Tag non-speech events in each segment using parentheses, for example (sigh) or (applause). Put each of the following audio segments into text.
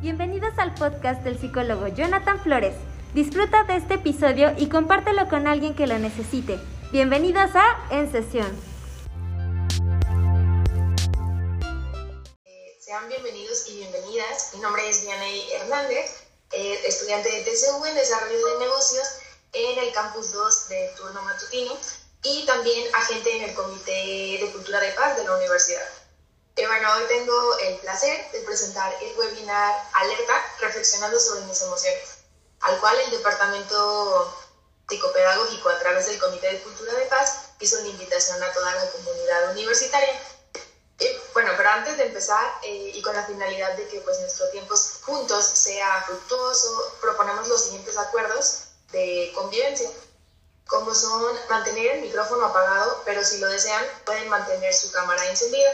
Bienvenidos al podcast del psicólogo Jonathan Flores. Disfruta de este episodio y compártelo con alguien que lo necesite. Bienvenidos a En Sesión. Eh, sean bienvenidos y bienvenidas. Mi nombre es Dianey Hernández, eh, estudiante de TCU en Desarrollo de Negocios en el Campus 2 de turno matutino y también agente en el Comité de Cultura de Paz de la universidad. Bueno, hoy tengo el placer de presentar el webinar Alerta, reflexionando sobre mis emociones, al cual el Departamento Psicopedagógico a través del Comité de Cultura de Paz hizo una invitación a toda la comunidad universitaria. bueno, pero antes de empezar eh, y con la finalidad de que pues nuestro tiempo juntos sea fructuoso, proponemos los siguientes acuerdos de convivencia, como son mantener el micrófono apagado, pero si lo desean pueden mantener su cámara encendida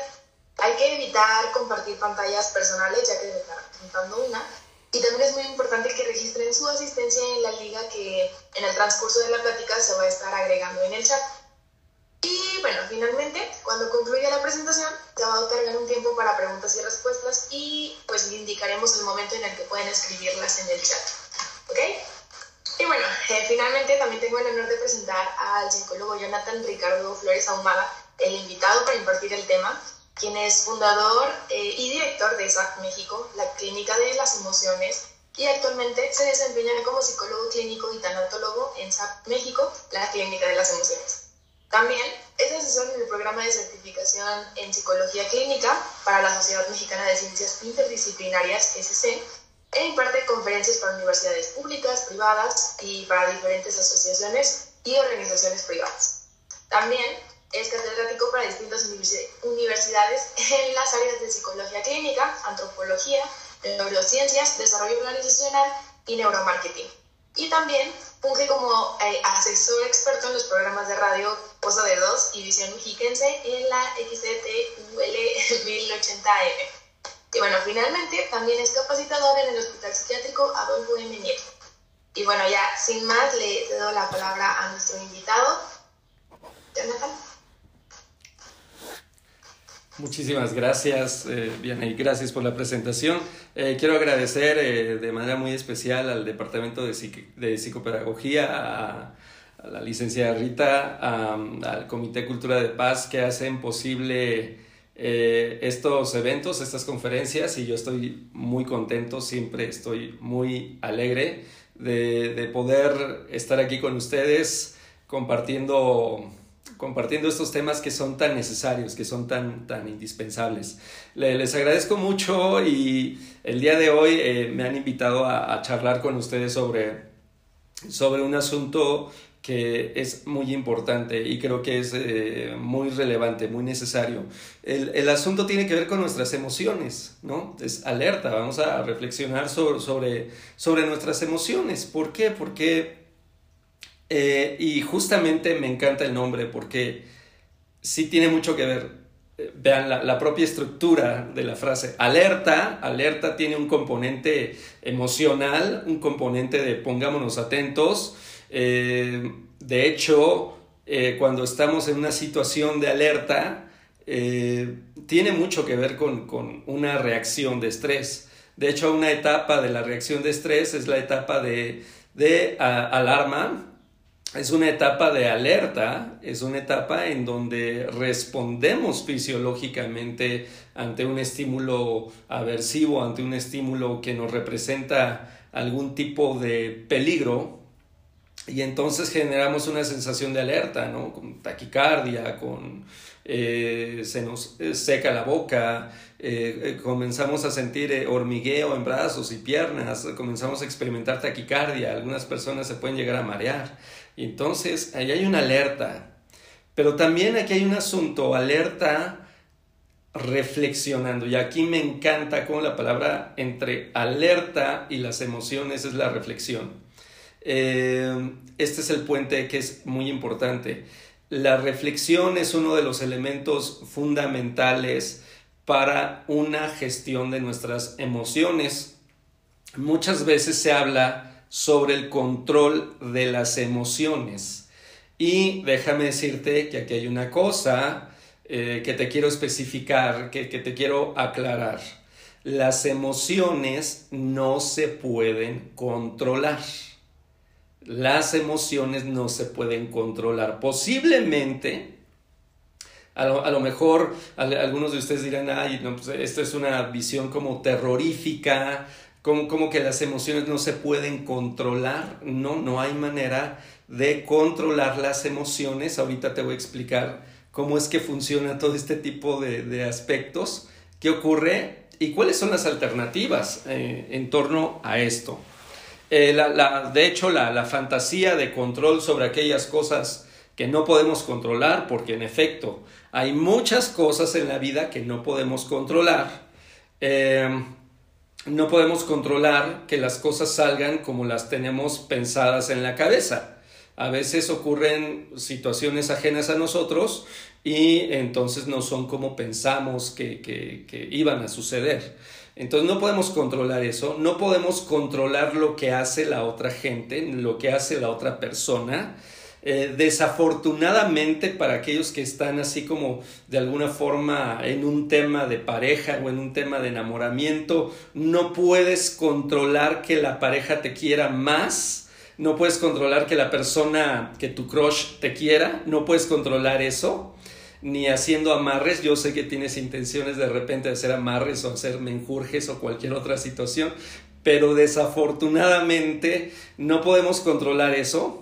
hay que evitar compartir pantallas personales, ya que se está presentando una. Y también es muy importante que registren su asistencia en la liga que en el transcurso de la plática se va a estar agregando en el chat. Y bueno, finalmente, cuando concluya la presentación, se va a otorgar un tiempo para preguntas y respuestas y pues le indicaremos el momento en el que pueden escribirlas en el chat. ¿Ok? Y bueno, eh, finalmente también tengo el honor de presentar al psicólogo Jonathan Ricardo Flores Ahumada, el invitado para impartir el tema quien es fundador eh, y director de SAC México, la Clínica de las Emociones, y actualmente se desempeña como psicólogo clínico y tanatólogo en SAP México, la Clínica de las Emociones. También es asesor en el programa de certificación en psicología clínica para la Sociedad Mexicana de Ciencias Interdisciplinarias, SC, e imparte conferencias para universidades públicas, privadas y para diferentes asociaciones y organizaciones privadas. También es catedrático para distintas universidades en las áreas de psicología clínica, antropología, neurociencias, desarrollo organizacional y neuromarketing. Y también funge como eh, asesor experto en los programas de radio Posa de Dos y Visión Mexiquense en la XTUL 1080M. Y bueno, finalmente también es capacitador en el Hospital Psiquiátrico Adolfo M. Nieto. Y bueno, ya sin más le doy la palabra a nuestro invitado, Jonathan. Muchísimas gracias, eh, y gracias por la presentación. Eh, quiero agradecer eh, de manera muy especial al Departamento de, Psicopedagogía, a, la licenciada Rita, al Comité Cultura de Paz que hacen posible eh, estos eventos, estas conferencias y yo estoy muy contento, siempre estoy muy alegre de poder estar aquí con ustedes compartiendo compartiendo estos temas que son tan necesarios, que son tan, tan indispensables. les agradezco mucho y el día de hoy eh, me han invitado a, charlar con ustedes sobre, sobre un asunto que es muy importante y creo que es eh, muy relevante, muy necesario. El, el, asunto tiene que ver con nuestras emociones, ¿no? Es alerta, vamos a reflexionar sobre, sobre, sobre nuestras emociones. ¿Por qué? Porque eh, y justamente me encanta el nombre porque sí tiene mucho que ver. Eh, vean la, propia estructura de la frase. Alerta, alerta tiene un componente emocional, un componente de pongámonos atentos. Eh, de hecho, cuando estamos en una situación de alerta, tiene mucho que ver con, con, una reacción de estrés. De hecho, una etapa de la reacción de estrés es la etapa de, de alarma, es una etapa de alerta, es una etapa en donde respondemos fisiológicamente ante un estímulo aversivo, ante un estímulo que nos representa algún tipo de peligro y entonces generamos una sensación de alerta, ¿no? Con taquicardia, con eh, se nos eh, seca la boca, eh, comenzamos a sentir hormigueo en brazos y piernas, comenzamos a experimentar taquicardia, algunas personas se pueden llegar a marear. Entonces, ahí hay una alerta. Pero también aquí hay un asunto, alerta reflexionando. Y aquí me encanta cómo la palabra entre alerta y las emociones es la reflexión. Eh, este es el puente que es muy importante. La reflexión es uno de los elementos fundamentales para una gestión de nuestras emociones. Muchas veces se habla sobre el control de las emociones. Y déjame decirte que aquí hay una cosa eh, que te quiero especificar, que, que te quiero aclarar. las emociones no se pueden controlar. Las emociones no se pueden controlar. Posiblemente, a lo, mejor algunos de ustedes dirán, ay, no, pues esto es una visión como terrorífica, como, como que las emociones no se pueden controlar. No, no hay manera de controlar las emociones. Ahorita te voy a explicar cómo es que funciona todo este tipo de, aspectos, qué ocurre y cuáles son las alternativas eh, en torno a esto. Eh, de hecho, la, fantasía de control sobre aquellas cosas que no podemos controlar, porque en efecto hay muchas cosas en la vida que no podemos controlar. Eh, no podemos controlar que las cosas salgan como las tenemos pensadas en la cabeza. A veces ocurren situaciones ajenas a nosotros y entonces no son como pensamos que, que, iban a suceder. Entonces no podemos controlar eso, no podemos controlar lo que hace la otra gente, lo que hace la otra persona. Eh, desafortunadamente para aquellos que están así como de alguna forma en un tema de pareja o en un tema de enamoramiento, no puedes controlar que la pareja te quiera más, no puedes controlar que la persona, que tu crush te quiera, no puedes controlar eso ni haciendo amarres. Yo sé que tienes intenciones de repente de hacer amarres o hacer menjurjes o cualquier otra situación, pero desafortunadamente no podemos controlar eso.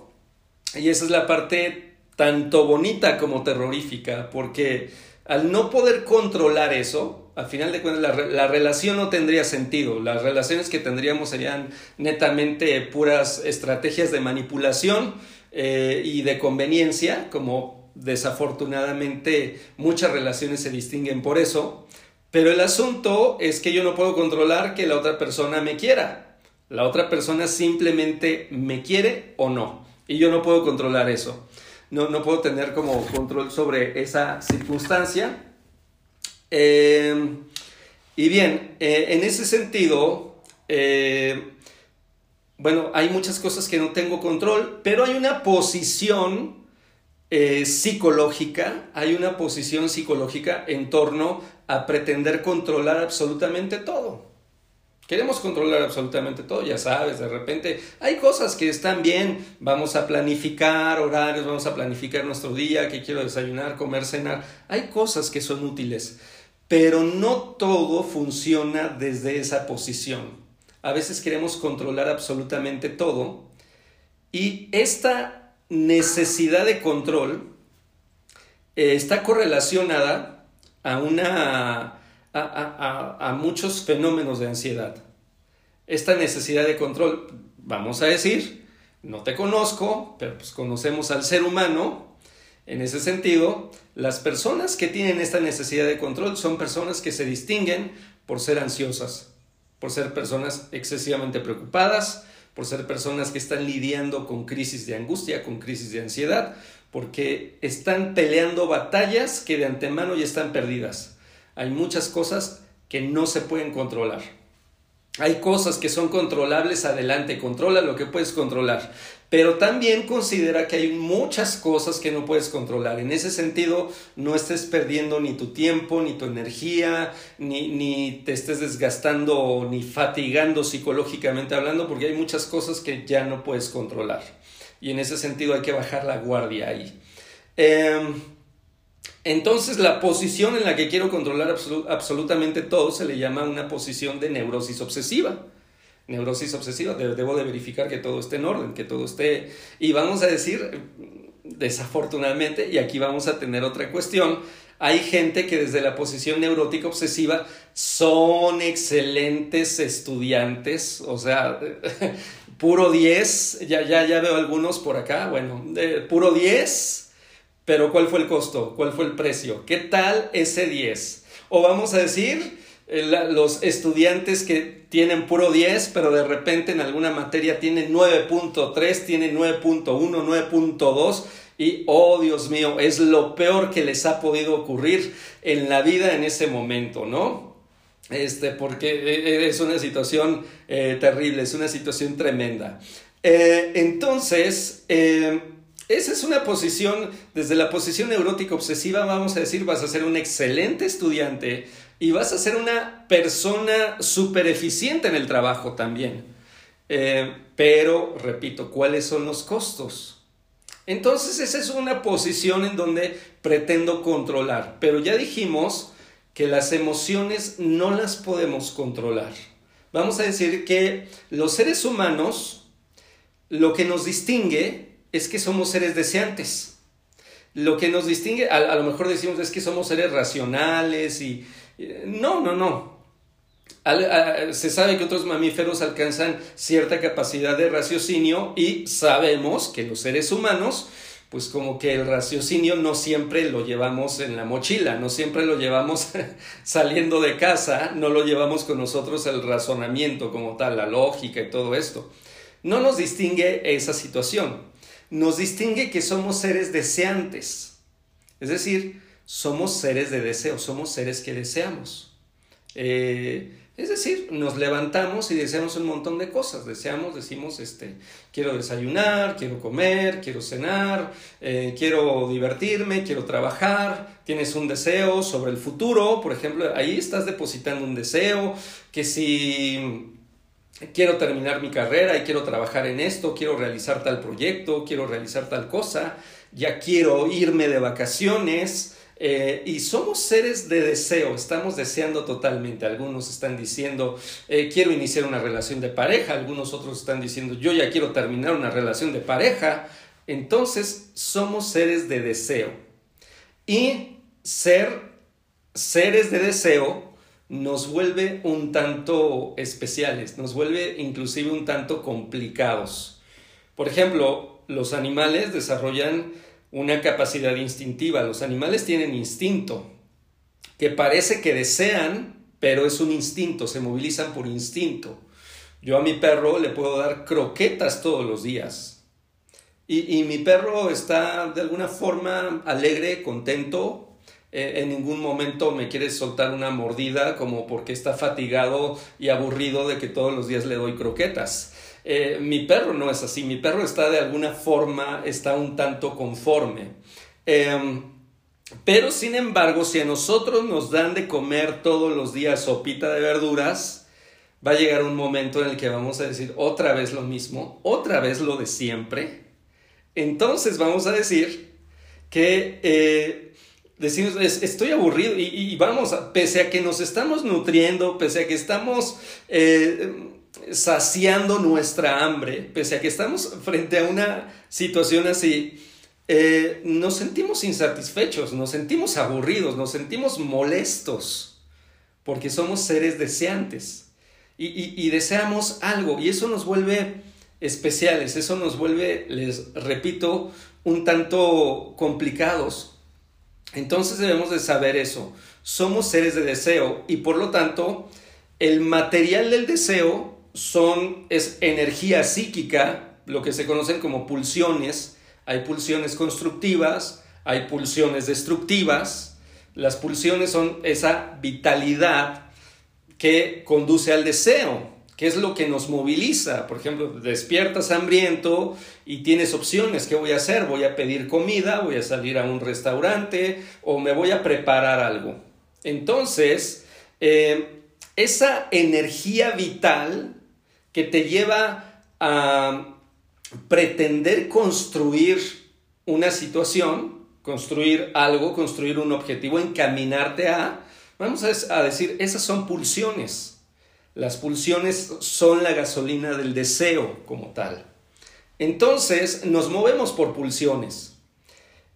Y esa es la parte tanto bonita como terrorífica, porque al no poder controlar eso, al final de cuentas la, relación no tendría sentido. Las relaciones que tendríamos serían netamente puras estrategias de manipulación eh, y de conveniencia, como desafortunadamente muchas relaciones se distinguen por eso, pero el asunto es que yo no puedo controlar que la otra persona me quiera. La otra persona simplemente me quiere o no. Y yo no puedo controlar eso. No, no puedo tener como control sobre esa circunstancia. Eh, y bien, eh, en ese sentido, eh, bueno, hay muchas cosas que no tengo control, pero hay una posición psicológica, hay una posición psicológica en torno a pretender controlar absolutamente todo. Queremos controlar absolutamente todo, ya sabes, de repente hay cosas que están bien, vamos a planificar horarios, vamos a planificar nuestro día, que quiero desayunar, comer, cenar, hay cosas que son útiles, pero no todo funciona desde esa posición. A veces queremos controlar absolutamente todo y esta necesidad de control eh, está correlacionada a, una, a, muchos fenómenos de ansiedad. Esta necesidad de control, vamos a decir, no te conozco, pero pues conocemos al ser humano. En ese sentido, las personas que tienen esta necesidad de control son personas que se distinguen por ser ansiosas, por ser personas excesivamente preocupadas, por ser personas que están lidiando con crisis de angustia, con crisis de ansiedad, porque están peleando batallas que de antemano ya están perdidas. Hay muchas cosas que no se pueden controlar. Hay cosas que son controlables, adelante, controla lo que puedes controlar. Pero también considera que hay muchas cosas que no puedes controlar. En ese sentido, no estés perdiendo ni tu tiempo, ni tu energía, ni, ni te estés desgastando ni fatigando psicológicamente hablando, porque hay muchas cosas que ya no puedes controlar. Y en ese sentido hay que bajar la guardia ahí. Em, entonces la posición en la que quiero controlar absolutamente todo se le llama una posición de neurosis obsesiva. Neurosis obsesiva, debo de verificar que todo esté en orden, que todo esté... Y vamos a decir, desafortunadamente, y aquí vamos a tener otra cuestión, hay gente que desde la posición neurótica obsesiva son excelentes estudiantes, o sea, (laughs) puro 10, ya, ya, ya veo algunos por acá, bueno, puro 10 pero ¿cuál fue el costo? ¿Cuál fue el precio? ¿Qué tal ese 10? O vamos a decir, eh, los estudiantes que tienen puro 10, pero de repente en alguna materia tienen 9.3, tienen 9.1, 9.2 y, oh Dios mío, es lo peor que les ha podido ocurrir en la vida en ese momento, ¿no? Este, porque eh, es una situación eh, terrible, es una situación tremenda. entonces, esa es una posición, desde la posición neurótica obsesiva, vamos a decir, vas a ser un excelente estudiante, y vas a ser una persona súper eficiente en el trabajo también. Eh, pero, repito, ¿cuáles son los costos? Entonces esa es una posición en donde pretendo controlar, pero ya dijimos que las emociones no las podemos controlar. Vamos a decir que los seres humanos, lo que nos distingue es que somos seres deseantes. Lo que nos distingue, a, lo mejor decimos es que somos seres racionales y... No, no, no. se sabe que otros mamíferos alcanzan cierta capacidad de raciocinio y sabemos que los seres humanos pues como que el raciocinio no siempre lo llevamos en la mochila, no siempre lo llevamos (laughs) saliendo de casa, no lo llevamos con nosotros el razonamiento como tal, la lógica y todo esto. No nos distingue esa situación, nos distingue que somos seres deseantes, es decir, somos seres de deseo, somos seres que deseamos. Eh, es decir, nos levantamos y deseamos un montón de cosas. Deseamos, decimos, este, quiero desayunar, quiero comer, quiero cenar, eh, quiero divertirme, quiero trabajar. Tienes un deseo sobre el futuro, por ejemplo, ahí estás depositando un deseo que si quiero terminar mi carrera y quiero trabajar en esto, quiero realizar tal proyecto, quiero realizar tal cosa, ya quiero irme de vacaciones. Eh, y somos seres de deseo, estamos deseando totalmente. Algunos están diciendo, eh, quiero iniciar una relación de pareja, algunos otros están diciendo, yo ya quiero terminar una relación de pareja. Entonces, somos seres de deseo. Y ser seres de deseo nos vuelve un tanto especiales, nos vuelve inclusive un tanto complicados. Por ejemplo, los animales desarrollan una capacidad instintiva. Los animales tienen instinto, que parece que desean, pero es un instinto, se movilizan por instinto. Yo a mi perro le puedo dar croquetas todos los días. Y, mi perro está de alguna forma alegre, contento. Eh, en ningún momento me quiere soltar una mordida como porque está fatigado y aburrido de que todos los días le doy croquetas. Eh, mi perro no es así, mi perro está de alguna forma, está un tanto conforme. Em, pero sin embargo, si a nosotros nos dan de comer todos los días sopita de verduras, va a llegar un momento en el que vamos a decir otra vez lo mismo, otra vez lo de siempre. Entonces vamos a decir que eh, decimos, estoy aburrido y, vamos, pese a que nos estamos nutriendo, pese a que estamos... Eh, saciando nuestra hambre, pese a que estamos frente a una situación así, eh, nos sentimos insatisfechos, nos sentimos aburridos, nos sentimos molestos, porque somos seres deseantes y, deseamos algo y eso nos vuelve especiales, eso nos vuelve, les repito, un tanto complicados. Entonces debemos de saber eso. Somos seres de deseo y por lo tanto el material del deseo son, es energía psíquica, lo que se conocen como pulsiones. Hay pulsiones constructivas, hay pulsiones destructivas. Las pulsiones son esa vitalidad que conduce al deseo, que es lo que nos moviliza. Por ejemplo, despiertas hambriento y tienes opciones. ¿Qué voy a hacer? Voy a pedir comida, voy a salir a un restaurante o me voy a preparar algo. Entonces, eh, esa energía vital que te lleva a pretender construir una situación, construir algo, construir un objetivo, encaminarte a, vamos a decir, esas son pulsiones. Las pulsiones son la gasolina del deseo como tal. Entonces nos movemos por pulsiones.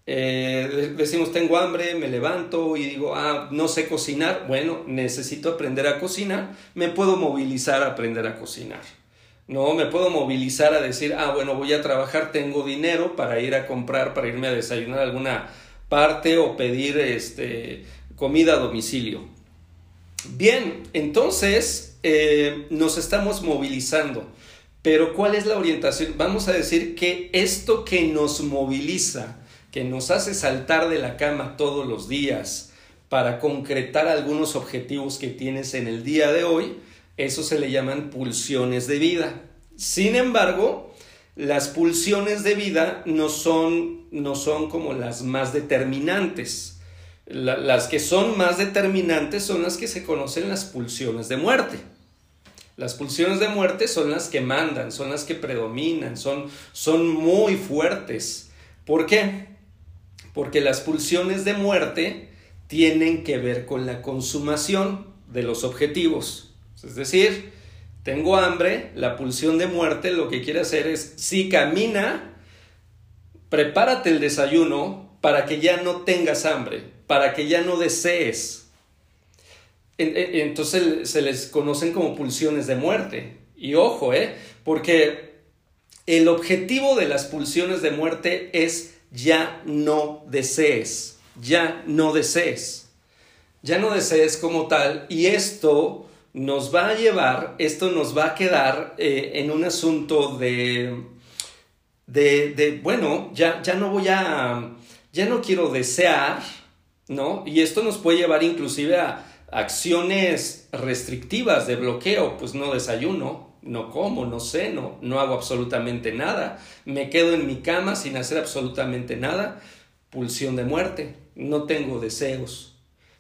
Eh, decimos, tengo hambre, me levanto y digo, ah, no sé cocinar. Bueno, necesito aprender a cocinar. Me puedo movilizar a aprender a cocinar. No, me puedo movilizar a decir, ah, bueno, voy a trabajar, tengo dinero para ir a comprar, para irme a desayunar alguna parte o pedir este, comida a domicilio. Bien, entonces eh, nos estamos movilizando. Pero ¿cuál es la orientación? Vamos a decir que esto que nos moviliza, que nos hace saltar de la cama todos los días para concretar algunos objetivos que tienes en el día de hoy, eso se le llaman pulsiones de vida. Sin embargo, las pulsiones de vida no son, no son como las más determinantes. las que son más determinantes son las que se conocen las pulsiones de muerte. Las pulsiones de muerte son las que mandan, son las que predominan, son, son muy fuertes. ¿Por qué? Porque las pulsiones de muerte tienen que ver con la consumación de los objetivos. Es decir, tengo hambre, la pulsión de muerte lo que quiere hacer es, si camina, prepárate el desayuno para que ya no tengas hambre, para que ya no desees. Entonces se les conocen como pulsiones de muerte. Y ojo, ¿eh? Porque el objetivo de las pulsiones de muerte es ya no desees, ya no desees, ya no desees como tal. Y esto nos va a llevar, esto nos va a quedar eh, en un asunto de, de, de, bueno, ya, ya no voy a, ya no quiero desear, ¿no? Y esto nos puede llevar inclusive a acciones restrictivas de bloqueo, pues no desayuno, no como, no ceno, no hago absolutamente nada, me quedo en mi cama sin hacer absolutamente nada, pulsión de muerte, no tengo deseos.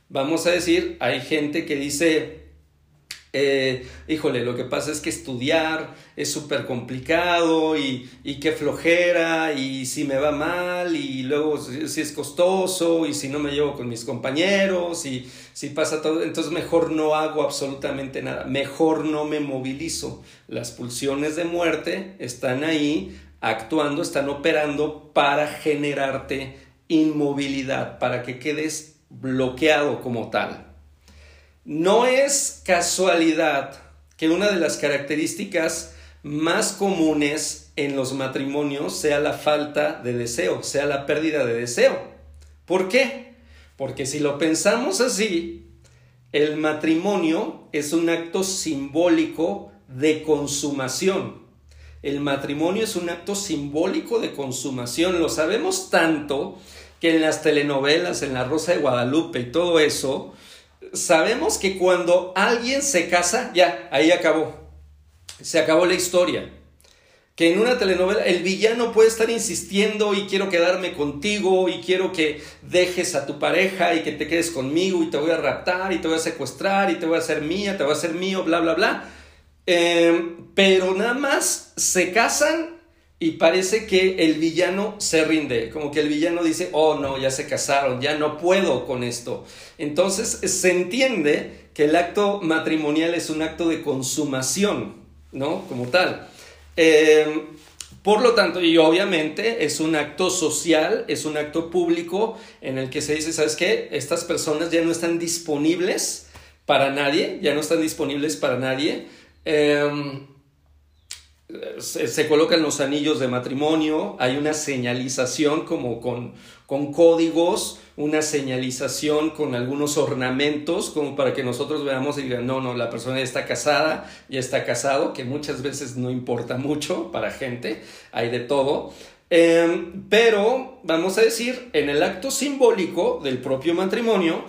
Vamos a decir, hay gente que dice, eh, híjole, lo que pasa es que estudiar es súper complicado y, y, qué flojera y si me va mal y luego si es costoso y si no me llevo con mis compañeros y si pasa todo, entonces mejor no hago absolutamente nada, mejor no me movilizo. Las pulsiones de muerte están ahí actuando, están operando para generarte inmovilidad, para que quedes bloqueado como tal. No es casualidad que una de las características más comunes en los matrimonios sea la falta de deseo, sea la pérdida de deseo. ¿Por qué? Porque si lo pensamos así, el matrimonio es un acto simbólico de consumación. El matrimonio es un acto simbólico de consumación. Lo sabemos tanto que en las telenovelas, en La Rosa de Guadalupe y todo eso, sabemos que cuando alguien se casa, ya, ahí acabó. Se acabó la historia. Que en una telenovela el villano puede estar insistiendo y quiero quedarme contigo y quiero que dejes a tu pareja y que te quedes conmigo y te voy a raptar y te voy a secuestrar y te voy a hacer mía, te voy a hacer mío, bla, bla, bla. Eh, pero nada más se casan y parece que el villano se rinde, como que el villano dice, oh no, ya se casaron, ya no puedo con esto. Entonces se entiende que el acto matrimonial es un acto de consumación, ¿no? Como tal. Em, por lo tanto, y obviamente es un acto social, es un acto público en el que se dice, ¿sabes qué? Estas personas ya no están disponibles para nadie, ya no están disponibles para nadie. Em, se, colocan los anillos de matrimonio, hay una señalización como con, con códigos, una señalización con algunos ornamentos, como para que nosotros veamos y digan, no, no, la persona está casada, ya está casado, que muchas veces no importa mucho para gente, hay de todo. Em, pero, vamos a decir, en el acto simbólico del propio matrimonio,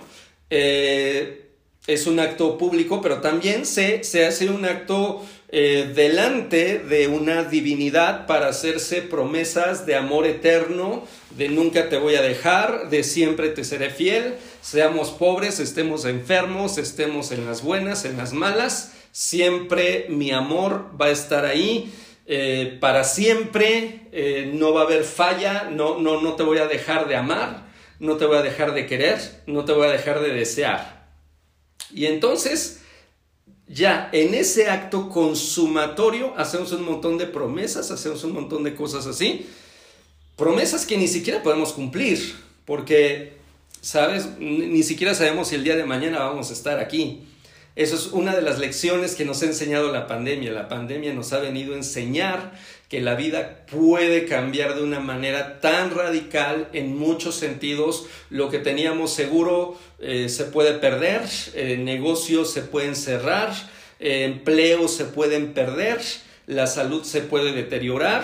eh, es un acto público, pero también se, se hace un acto eh, delante de una divinidad para hacerse promesas de amor eterno, de nunca te voy a dejar, de siempre te seré fiel, seamos pobres, estemos enfermos, estemos en las buenas, en las malas, siempre mi amor va a estar ahí. Eh, para siempre eh, no va a haber falla, no, no, no te voy a dejar de amar, no te voy a dejar de querer, no te voy a dejar de desear. Y entonces, ya en ese acto consumatorio hacemos un montón de promesas, hacemos un montón de cosas así. Promesas que ni siquiera podemos cumplir, porque, ¿sabes? Ni siquiera sabemos si el día de mañana vamos a estar aquí. Eso es una de las lecciones que nos ha enseñado la pandemia. La pandemia nos ha venido a enseñar que la vida puede cambiar de una manera tan radical en muchos sentidos. Lo que teníamos seguro eh, se puede perder, eh, negocios se pueden cerrar, eh, empleos se pueden perder, la salud se puede deteriorar.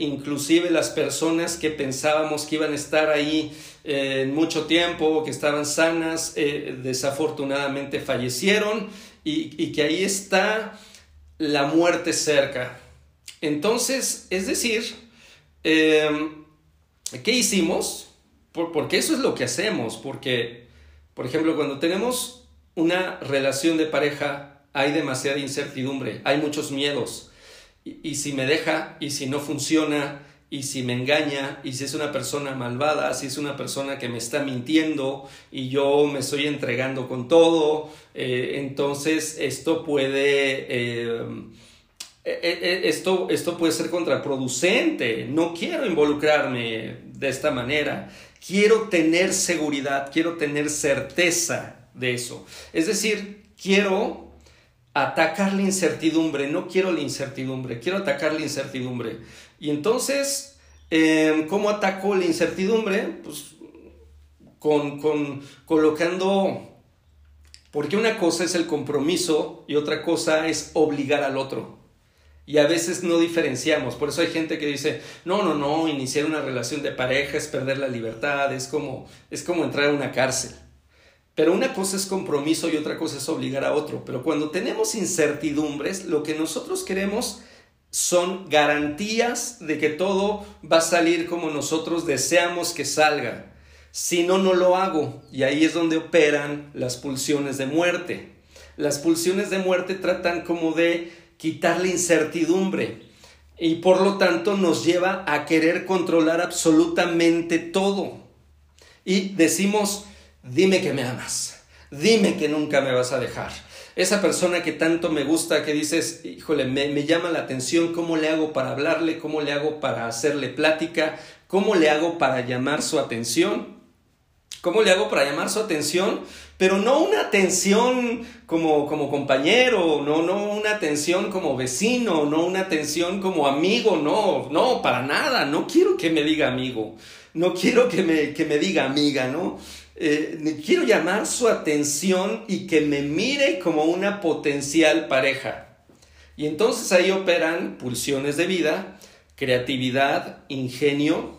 inclusive las personas que pensábamos que iban a estar ahí en mucho tiempo, que estaban sanas, desafortunadamente fallecieron y, y que ahí está la muerte cerca. Entonces, es decir, em, ¿qué hicimos? porque eso es lo que hacemos, porque, por ejemplo, cuando tenemos una relación de pareja, hay demasiada incertidumbre, hay muchos miedos. Y, si me deja, y si no funciona, y si me engaña, y si es una persona malvada, si es una persona que me está mintiendo y yo me estoy entregando con todo, eh, entonces esto puede... Eh, esto, esto puede ser contraproducente. No quiero involucrarme de esta manera. Quiero tener seguridad, quiero tener certeza de eso. Es decir, quiero atacar la incertidumbre, no quiero la incertidumbre, quiero atacar la incertidumbre. Y entonces, em, ¿cómo ataco la incertidumbre? Pues con, con colocando, porque una cosa es el compromiso y otra cosa es obligar al otro. Y a veces no diferenciamos. Por eso hay gente que dice, no, no, no, iniciar una relación de pareja es perder la libertad, es como, es como entrar a una cárcel. Pero una cosa es compromiso y otra cosa es obligar a otro. Pero cuando tenemos incertidumbres, lo que nosotros queremos son garantías de que todo va a salir como nosotros deseamos que salga. Si no, no lo hago. Y ahí es donde operan las pulsiones de muerte. Las pulsiones de muerte tratan como de quitar la incertidumbre y por lo tanto nos lleva a querer controlar absolutamente todo. Y decimos, dime que me amas, dime que nunca me vas a dejar. Esa persona que tanto me gusta, que dices, híjole, me, me, llama la atención, ¿cómo le hago para hablarle? ¿Cómo le hago para hacerle plática? ¿Cómo le hago para llamar su atención? ¿Cómo le hago para llamar su atención? Pero no una atención como, como compañero, no, no una atención como vecino, no una atención como amigo, no, no, para nada, no quiero que me diga amigo, no quiero que me, que me diga amiga, ¿no? Eh, quiero llamar su atención y que me mire como una potencial pareja. Y entonces ahí operan pulsiones de vida, creatividad, ingenio,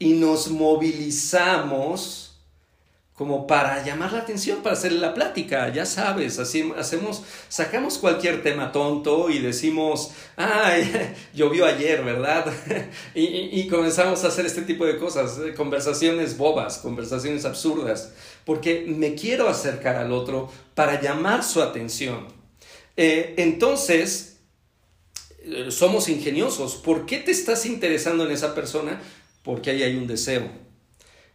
y nos movilizamos como para llamar la atención, para hacer la plática, ya sabes, así hacemos, sacamos cualquier tema tonto y decimos, ay, (laughs) llovió ayer, ¿verdad? (laughs) y, y, comenzamos a hacer este tipo de cosas, eh, conversaciones bobas, conversaciones absurdas, porque me quiero acercar al otro para llamar su atención. Eh, entonces, eh, somos ingeniosos. ¿Por qué te estás interesando en esa persona? Porque ahí hay un deseo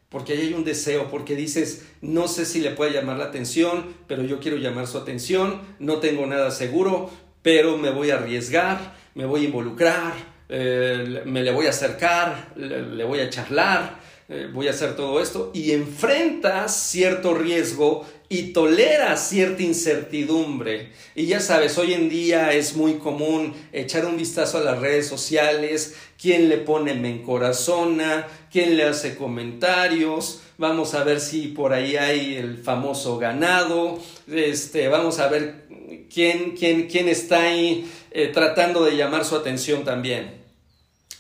porque ahí hay un deseo, porque dices, no sé si le puede llamar la atención, pero yo quiero llamar su atención, no tengo nada seguro, pero me voy a arriesgar, me voy a involucrar, eh, me le voy a acercar, le voy a charlar, eh, voy a hacer todo esto y enfrentas cierto riesgo y toleras cierta incertidumbre. Y ya sabes, hoy en día es muy común echar un vistazo a las redes sociales, quién le pone me encorazona, quién le hace comentarios, vamos a ver si por ahí hay el famoso ganado, este, vamos a ver quién, quién, quién está ahí eh, tratando de llamar su atención también.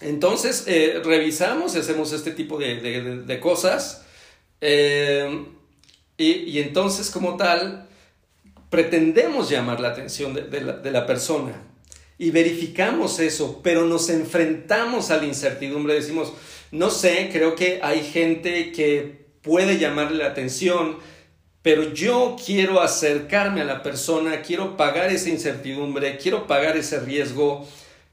Entonces, eh, revisamos y hacemos este tipo de, cosas. Eh, y, entonces, como tal, pretendemos llamar la atención de, la, de la persona. Y verificamos eso, pero nos enfrentamos a la incertidumbre. Decimos, no sé, creo que hay gente que puede llamarle la atención, pero yo quiero acercarme a la persona, quiero pagar esa incertidumbre, quiero pagar ese riesgo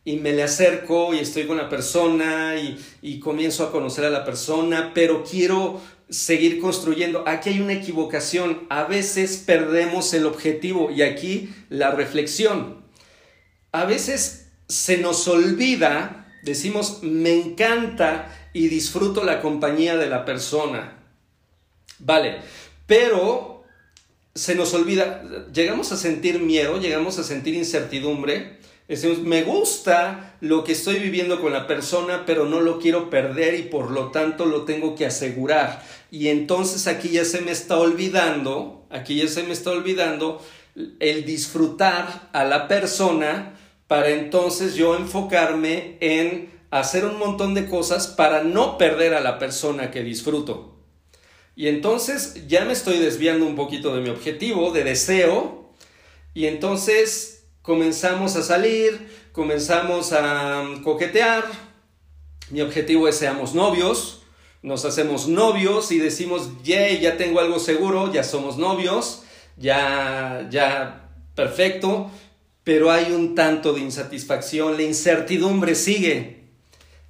y me le acerco y estoy con la persona y, comienzo a conocer a la persona, pero quiero seguir construyendo. Aquí hay una equivocación. A veces perdemos el objetivo y aquí la reflexión. A veces se nos olvida, decimos, me encanta y disfruto la compañía de la persona. Vale, pero se nos olvida, llegamos a sentir miedo, llegamos a sentir incertidumbre Decimos, me gusta lo que estoy viviendo con la persona, pero no lo quiero perder y por lo tanto lo tengo que asegurar. Y entonces aquí ya se me está olvidando, aquí ya se me está olvidando el disfrutar a la persona para entonces yo enfocarme en hacer un montón de cosas para no perder a la persona que disfruto. Y entonces ya me estoy desviando un poquito de mi objetivo, de deseo, y entonces comenzamos a salir, comenzamos a coquetear. Mi objetivo es seamos novios, nos hacemos novios y decimos, yay, ya tengo algo seguro, ya somos novios, ya, ya, perfecto, pero hay un tanto de insatisfacción, la incertidumbre sigue.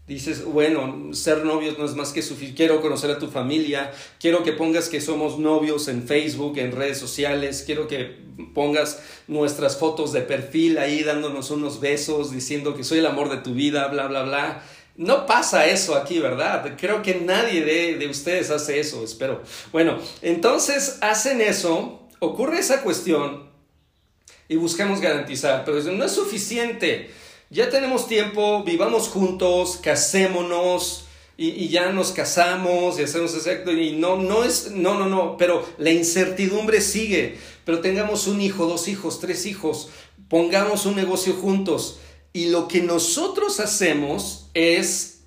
Dices, bueno, ser novios no es más que suficiente. Quiero conocer a tu familia. Quiero que pongas que somos novios en Facebook, en redes sociales. Quiero que pongas nuestras fotos de perfil ahí dándonos unos besos, diciendo que soy el amor de tu vida, bla, bla, bla. No pasa eso aquí, ¿verdad? Creo que nadie de, de ustedes hace eso, espero. Bueno, entonces hacen eso, ocurre esa cuestión y buscamos garantizar, pero no es suficiente ya tenemos tiempo, vivamos juntos, casémonos y, ya nos casamos y hacemos exacto y no, no es, no, no, no, pero la incertidumbre sigue, pero tengamos un hijo, dos hijos, tres hijos, pongamos un negocio juntos. Y lo que nosotros hacemos es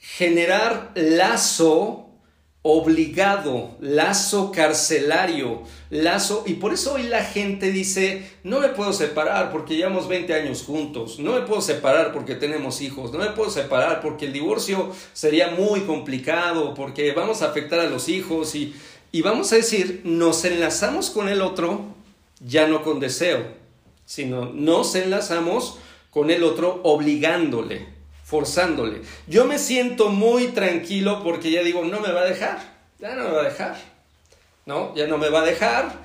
generar lazo obligado, lazo carcelario, lazo, y por eso hoy la gente dice, no me puedo separar porque llevamos 20 años juntos, no me puedo separar porque tenemos hijos, no me puedo separar porque el divorcio sería muy complicado, porque vamos a afectar a los hijos y, y vamos a decir, nos enlazamos con el otro, ya no con deseo, sino nos enlazamos con el otro obligándole forzándole. Yo me siento muy tranquilo porque ya digo, no me va a dejar, ya no me va a dejar, ¿no? Ya no me va a dejar.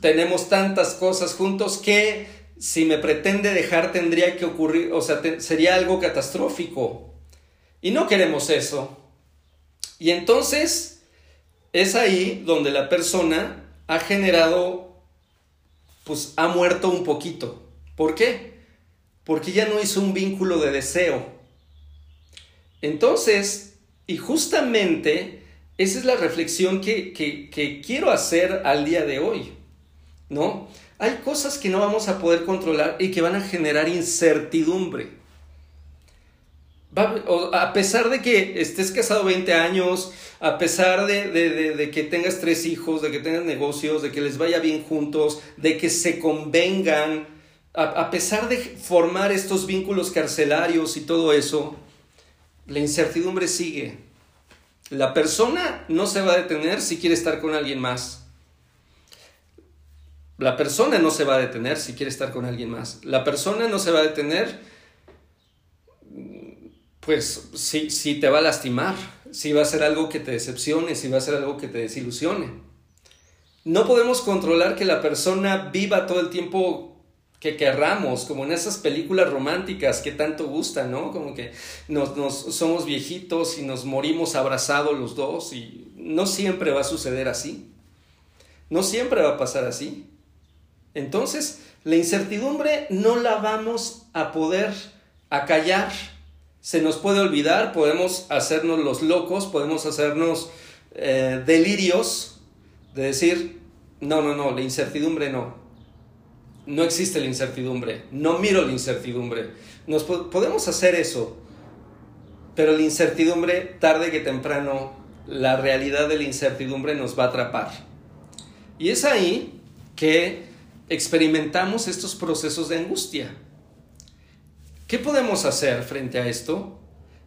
Tenemos tantas cosas juntos que si me pretende dejar tendría que ocurrir, o sea, sería algo catastrófico. Y no queremos eso. Y entonces es ahí donde la persona ha generado, pues ha muerto un poquito. ¿Por qué? Porque ya no hizo un vínculo de deseo. Entonces, y justamente esa es la reflexión que, quiero hacer al día de hoy, ¿no? Hay cosas que no vamos a poder controlar y que van a generar incertidumbre. a pesar de que estés casado 20 años, a pesar de, que tengas tres hijos, de que tengas negocios, de que les vaya bien juntos, de que se convengan, a pesar de formar estos vínculos carcelarios y todo eso, la incertidumbre sigue. La persona no se va a detener si quiere estar con alguien más. La persona no se va a detener si quiere estar con alguien más. La persona no se va a detener, pues, si, si te va a lastimar, si va a ser algo que te decepcione, si va a ser algo que te desilusione. No podemos controlar que la persona viva todo el tiempo que querramos, como en esas películas románticas que tanto gustan, ¿no? Como que nos, nos, somos viejitos y nos morimos abrazados los dos y no siempre va a suceder así. No siempre va a pasar así. Entonces, la incertidumbre no la vamos a poder acallar. Se nos puede olvidar, podemos hacernos los locos, podemos hacernos eh, delirios de decir, no, no, no, la incertidumbre no no existe la incertidumbre, no miro la incertidumbre. Nos podemos hacer eso, pero la incertidumbre, tarde que temprano, la realidad de la incertidumbre nos va a atrapar. Y es ahí que experimentamos estos procesos de angustia. ¿Qué podemos hacer frente a esto?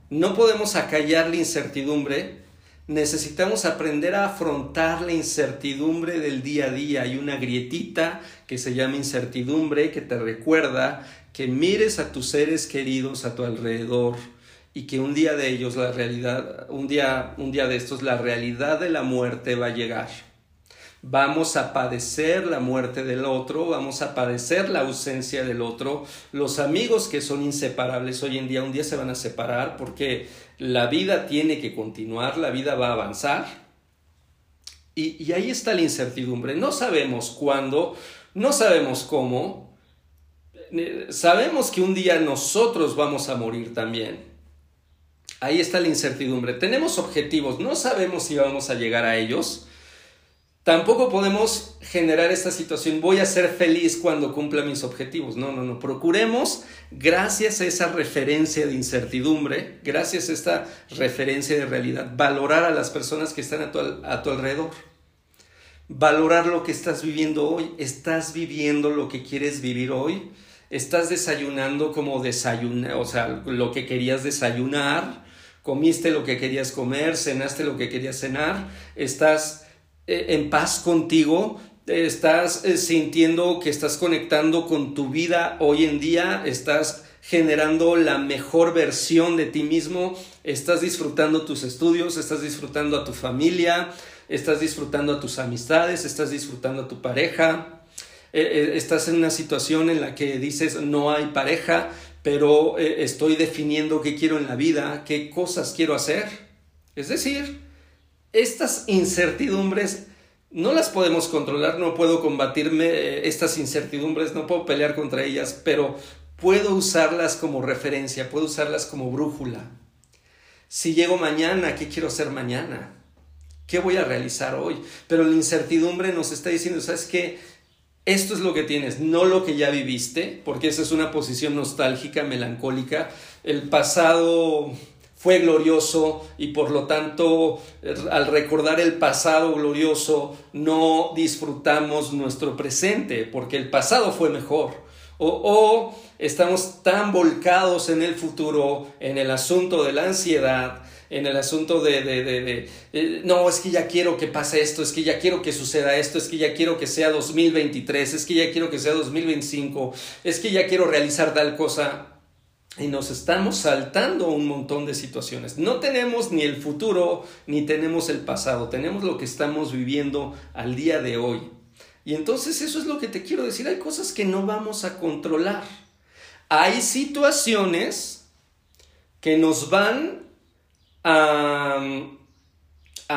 No podemos acallar la incertidumbre, necesitamos aprender a afrontar la incertidumbre del día a día. Hay una grietita que se llama incertidumbre que te recuerda que mires a tus seres queridos a tu alrededor y que un día de ellos la realidad, un día, un día de estos la realidad de la muerte va a llegar vamos a padecer la muerte del otro, vamos a padecer la ausencia del otro. Los amigos que son inseparables hoy en día un día se van a separar porque la vida tiene que continuar, la vida va a avanzar. Y, y ahí está la incertidumbre. No sabemos cuándo, no sabemos cómo. Sabemos que un día nosotros vamos a morir también. Ahí está la incertidumbre. Tenemos objetivos, no sabemos si vamos a llegar a ellos Tampoco podemos generar esta situación, voy a ser feliz cuando cumpla mis objetivos. No, no, no. Procuremos, gracias a esa referencia de incertidumbre, gracias a esta referencia de realidad, valorar a las personas que están a tu, alrededor. Valorar lo que estás viviendo hoy. ¿Estás viviendo lo que quieres vivir hoy? ¿Estás desayunando como desayunar, o sea, lo que querías desayunar? comiste lo que querías comer, cenaste lo que querías cenar, estás en paz contigo, estás eh, sintiendo que estás conectando con tu vida hoy en día, estás generando la mejor versión de ti mismo, estás disfrutando tus estudios, estás disfrutando a tu familia, estás disfrutando a tus amistades, estás disfrutando a tu pareja, eh, eh, estás en una situación en la que dices no hay pareja, pero eh, estoy definiendo qué quiero en la vida, qué cosas quiero hacer. Es decir, estas incertidumbres no las podemos controlar, no puedo combatirme estas incertidumbres, no puedo pelear contra ellas, pero puedo usarlas como referencia, puedo usarlas como brújula. Si llego mañana, ¿qué quiero hacer mañana? ¿Qué voy a realizar hoy? Pero la incertidumbre nos está diciendo, ¿sabes qué? Esto es lo que tienes, no lo que ya viviste, porque esa es una posición nostálgica, melancólica. El pasado fue glorioso y por lo tanto al recordar el pasado glorioso no disfrutamos nuestro presente, porque el pasado fue mejor. O, o estamos tan volcados en el futuro, en el asunto de la ansiedad, en el asunto de, de, de, eh, no, es que ya quiero que pase esto, es que ya quiero que suceda esto, es que ya quiero que sea 2023, es que ya quiero que sea 2025, es que ya quiero realizar tal cosa. Y nos estamos saltando un montón de situaciones. No tenemos ni el futuro ni tenemos el pasado, tenemos lo que estamos viviendo al día de hoy. Y entonces eso es lo que te quiero decir, hay cosas que no vamos a controlar. Hay situaciones que nos van a,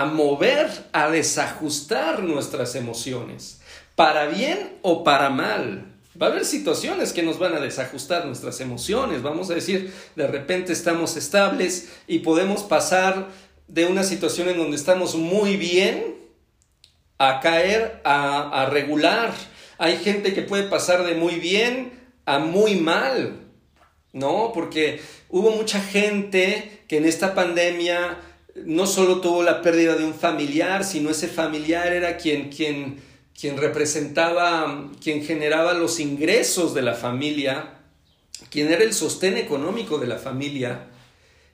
mover, a desajustar nuestras emociones, para bien o para mal. Va a haber situaciones que nos van a desajustar nuestras emociones. Vamos a decir, de repente estamos estables y podemos pasar de una situación en donde estamos muy bien a caer a, a regular. Hay gente que puede pasar de muy bien a muy mal. ¿no? Porque hubo mucha gente que en esta pandemia no solo tuvo la pérdida de un familiar, sino ese familiar era quien, quien, quien representaba, quien generaba los ingresos de la familia, quien era el sostén económico de la familia.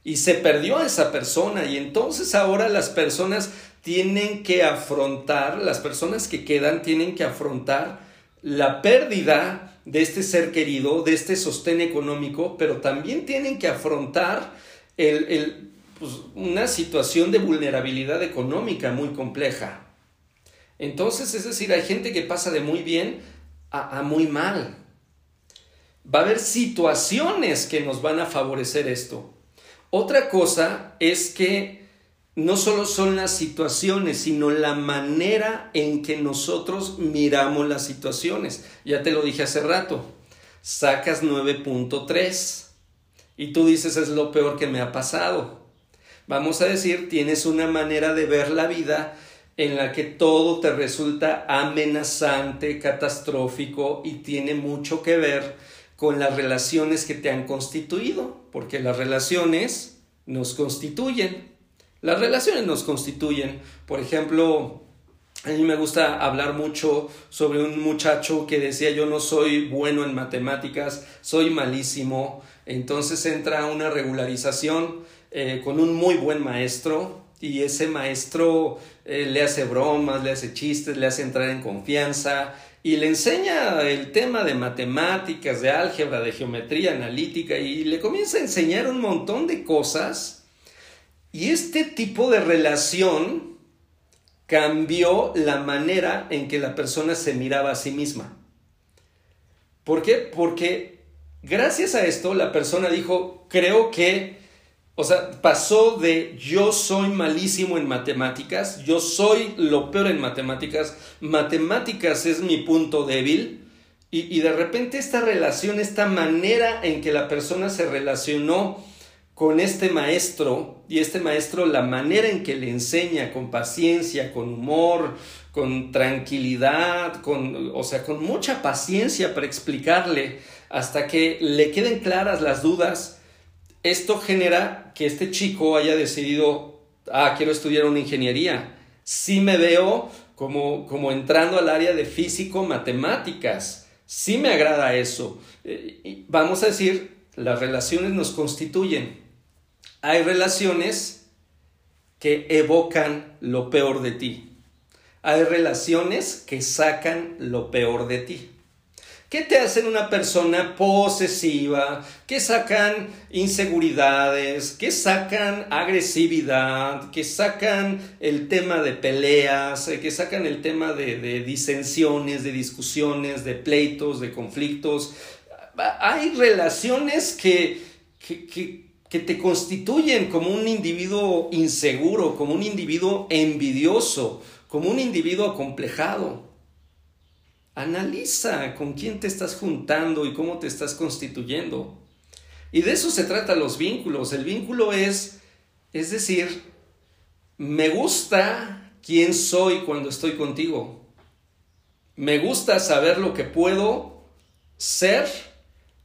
Y se perdió a esa persona y entonces ahora las personas tienen que afrontar, las personas que quedan tienen que afrontar la pérdida de este ser querido, de este sostén económico, pero también tienen que afrontar pues, una situación de vulnerabilidad económica muy compleja. Entonces, es decir, hay gente que pasa de muy bien a, muy mal. Va a haber situaciones que nos van a favorecer esto. Otra cosa es que no solo son las situaciones, sino la manera en que nosotros miramos las situaciones. Ya te lo dije hace rato, sacas 9.3 y tú dices es lo peor que me ha pasado. Vamos a decir, tienes una manera de ver la vida en la que todo te resulta amenazante, catastrófico y tiene mucho que ver con las relaciones que te han constituido, porque las relaciones nos constituyen. Las relaciones nos constituyen. Por ejemplo, a mí me gusta hablar mucho sobre un muchacho que decía yo no soy bueno en matemáticas, soy malísimo. Entonces entra una regularización eh, con un muy buen maestro y ese maestro eh, le hace bromas, le hace chistes, le hace entrar en confianza y le enseña el tema de matemáticas, de álgebra, de geometría analítica y le comienza a enseñar un montón de cosas y este tipo de relación cambió la manera en que la persona se miraba a sí misma. ¿Por qué? Porque gracias a esto la persona dijo, creo que, o sea, pasó de yo soy malísimo en matemáticas, yo soy lo peor en matemáticas, matemáticas es mi punto débil, y, y de repente esta relación, esta manera en que la persona se relacionó, con este maestro y este maestro la manera en que le enseña con paciencia, con humor, con tranquilidad, con, o sea, con mucha paciencia para explicarle hasta que le queden claras las dudas, esto genera que este chico haya decidido, ah, quiero estudiar una ingeniería. Sí me veo como, como entrando al área de físico, matemáticas. Sí me agrada eso. Eh, vamos a decir, las relaciones nos constituyen hay relaciones que evocan lo peor de ti. Hay relaciones que sacan lo peor de ti. ¿Qué te hacen una persona posesiva? ¿Qué sacan inseguridades? ¿Qué sacan agresividad? ¿Qué sacan el tema de peleas? ¿Qué sacan el tema de, disensiones, de discusiones, de pleitos, de conflictos? Hay relaciones que, que, que te constituyen como un individuo inseguro, como un individuo envidioso, como un individuo acomplejado. Analiza con quién te estás juntando y cómo te estás constituyendo. Y de eso se trata los vínculos. El vínculo es, es decir, me gusta quién soy cuando estoy contigo. Me gusta saber lo que puedo ser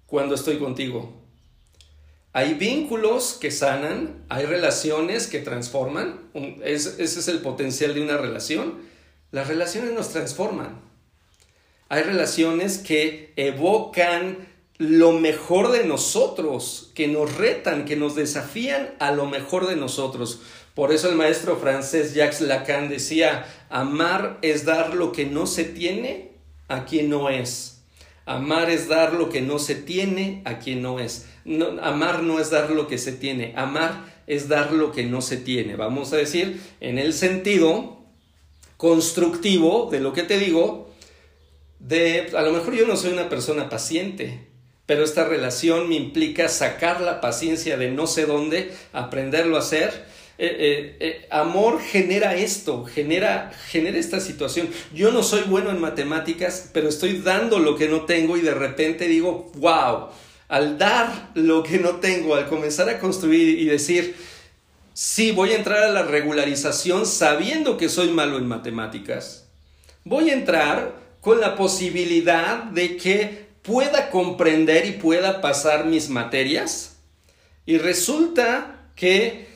cuando estoy contigo. Hay vínculos que sanan, hay relaciones que transforman. ese es el potencial de una relación. Las relaciones nos transforman. Hay relaciones que evocan lo mejor de nosotros, que nos retan, que nos desafían a lo mejor de nosotros. Por eso el maestro francés Jacques Lacan decía, amar es dar lo que no se tiene a quien no es. Amar es dar lo que no se tiene a quien no es. amar no es dar lo que se tiene, amar es dar lo que no se tiene. Vamos a decir, en el sentido constructivo de lo que te digo, de, a lo mejor yo no soy una persona paciente, pero esta relación me implica sacar la paciencia de no sé dónde, aprenderlo a hacer. Eh, eh, eh, amor genera esto, genera, genera esta situación. Yo no soy bueno en matemáticas, pero estoy dando lo que no tengo y de repente digo, wow, al dar lo que no tengo, al comenzar a construir y decir, sí, voy a entrar a la regularización sabiendo que soy malo en matemáticas. Voy a entrar con la posibilidad de que pueda comprender y pueda pasar mis materias. Y resulta que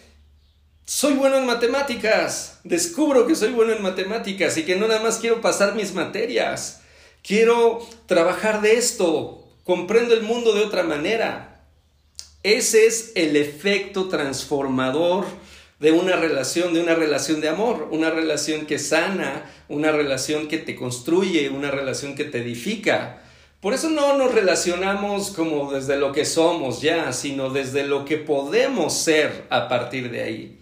soy bueno en matemáticas, descubro que soy bueno en matemáticas y que no nada más quiero pasar mis materias, quiero trabajar de esto, comprendo el mundo de otra manera. Ese es el efecto transformador de una relación, de una relación de amor, una relación que sana, una relación que te construye, una relación que te edifica. Por eso no nos relacionamos como desde lo que somos ya, sino desde lo que podemos ser a partir de ahí.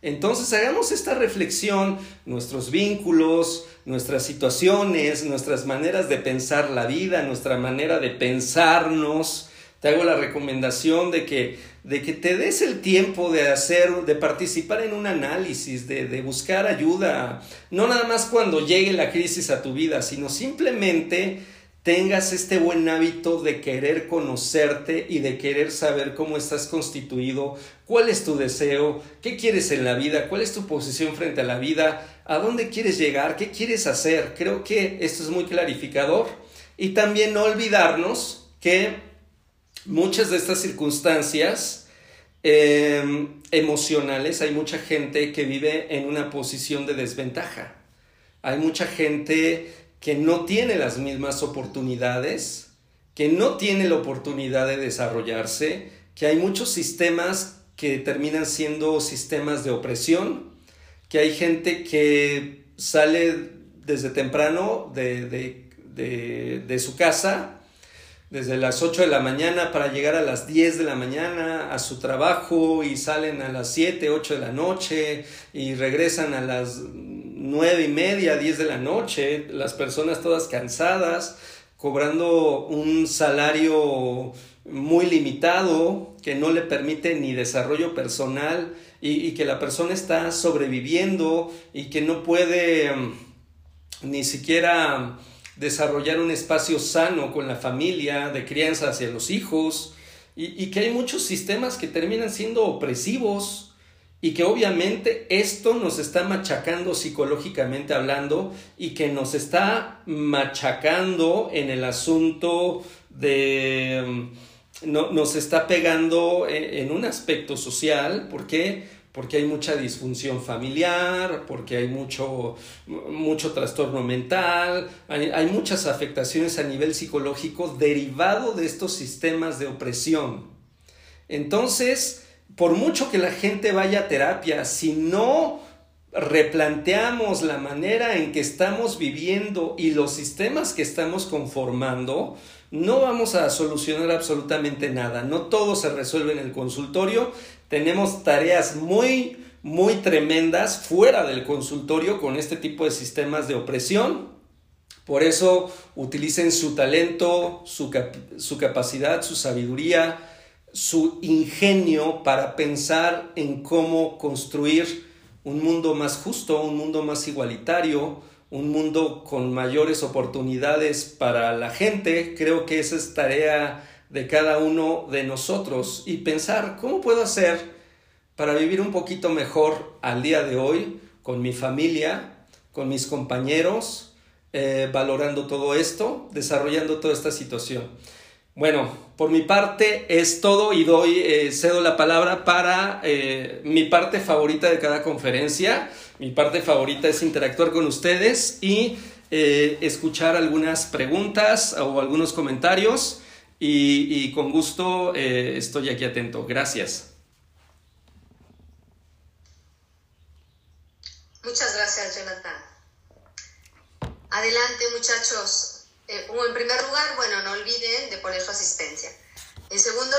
Entonces hagamos esta reflexión, nuestros vínculos, nuestras situaciones, nuestras maneras de pensar la vida, nuestra manera de pensarnos. Te hago la recomendación de que de que te des el tiempo de hacer, de participar en un análisis, de, de, buscar ayuda, no nada más cuando llegue la crisis a tu vida, sino simplemente tengas este buen hábito de querer conocerte y de querer saber cómo estás constituido, cuál es tu deseo, qué quieres en la vida, cuál es tu posición frente a la vida, a dónde quieres llegar, qué quieres hacer. Creo que esto es muy clarificador. Y también no olvidarnos que muchas de estas circunstancias em, emocionales, hay mucha gente que vive en una posición de desventaja. Hay mucha gente que no tiene las mismas oportunidades, que no tiene la oportunidad de desarrollarse, que hay muchos sistemas que terminan siendo sistemas de opresión, que hay gente que sale desde temprano de su casa desde las 8 de la mañana para llegar a las 10 de la mañana a su trabajo y salen a las 7, 8 de la noche y regresan a las 9 y media, 10 de la noche, las personas todas cansadas, cobrando un salario muy limitado que no le permite ni desarrollo personal y, y que la persona está sobreviviendo y que no puede mm, ni siquiera desarrollar un espacio sano con la familia, de crianza hacia los hijos, y, que hay muchos sistemas que terminan siendo opresivos y que obviamente esto nos está machacando psicológicamente hablando y que nos está machacando en el asunto de... No, nos está pegando en, en un aspecto social, ¿por qué? Porque hay mucha disfunción familiar, porque hay mucho, mucho trastorno mental, hay, muchas afectaciones a nivel psicológico derivado de estos sistemas de opresión. Entonces, por mucho que la gente vaya a terapia, si no replanteamos la manera en que estamos viviendo y los sistemas que estamos conformando, no vamos a solucionar absolutamente nada. No todo se resuelve en el consultorio. Tenemos tareas muy, muy tremendas fuera del consultorio con este tipo de sistemas de opresión. Por eso utilicen su talento, su, su capacidad, su sabiduría, su ingenio para pensar en cómo construir un mundo más justo, un mundo más igualitario, un mundo con mayores oportunidades para la gente. Creo que esa es tarea de cada uno de nosotros y pensar cómo puedo hacer para vivir un poquito mejor al día de hoy con mi familia, con mis compañeros, eh, valorando todo esto, desarrollando toda esta situación. Bueno, por mi parte es todo y doy, eh, cedo la palabra para eh, mi parte favorita de cada conferencia. Mi parte favorita es interactuar con ustedes y escuchar algunas preguntas o algunos comentarios y, con gusto estoy aquí atento. Gracias. Muchas gracias, Jonathan. Adelante, muchachos. Eh, en primer lugar, bueno, no olviden de poner su asistencia. En segundo